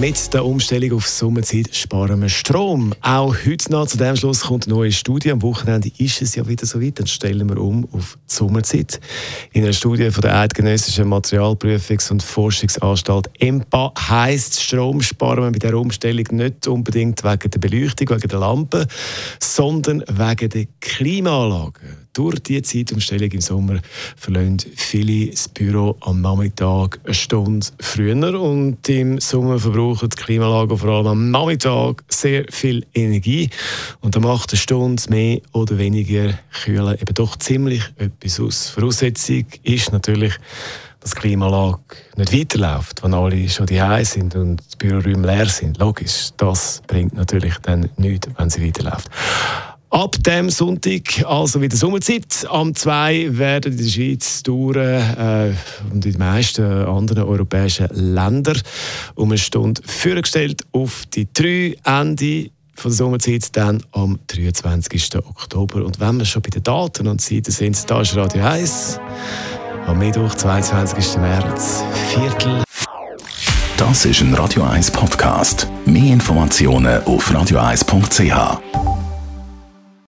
mit der Umstellung auf Sommerzeit sparen wir Strom. Auch heute noch zu dem Schluss kommt eine neue Studie. Am Wochenende ist es ja wieder so weit. Dann stellen wir um auf die Sommerzeit. In einer Studie von der Eidgenössischen Materialprüfungs- und Forschungsanstalt EMPA heisst, Strom sparen wir bei dieser Umstellung nicht unbedingt wegen der Beleuchtung, wegen der Lampen, sondern wegen der Klimaanlagen durch die Zeitumstellung im Sommer verlassen viele das Büro am Nachmittag eine Stunde früher und im Sommer verbrauchen die Klimaanlagen vor allem am Nachmittag sehr viel Energie und da macht eine Stunde mehr oder weniger Kühlen eben doch ziemlich etwas aus. Voraussetzung ist natürlich, dass die Klimaanlage nicht weiterläuft, wenn alle schon die sind und die Büroräume leer sind. Logisch, das bringt natürlich dann nichts, wenn sie weiterläuft. Ab dem Sonntag, also wieder Sommerzeit, am 2 werden in der Schweiz Touren äh, und in den meisten anderen europäischen Ländern um eine Stunde vorgestellt auf die drei Ende von der Sommerzeit dann am 23. Oktober. Und wenn wir schon bei den Daten und Zeiten sind, da ist Radio 1 am Mittwoch, 22. März, Viertel. Das ist ein Radio 1 Podcast. Mehr Informationen auf radio1.ch.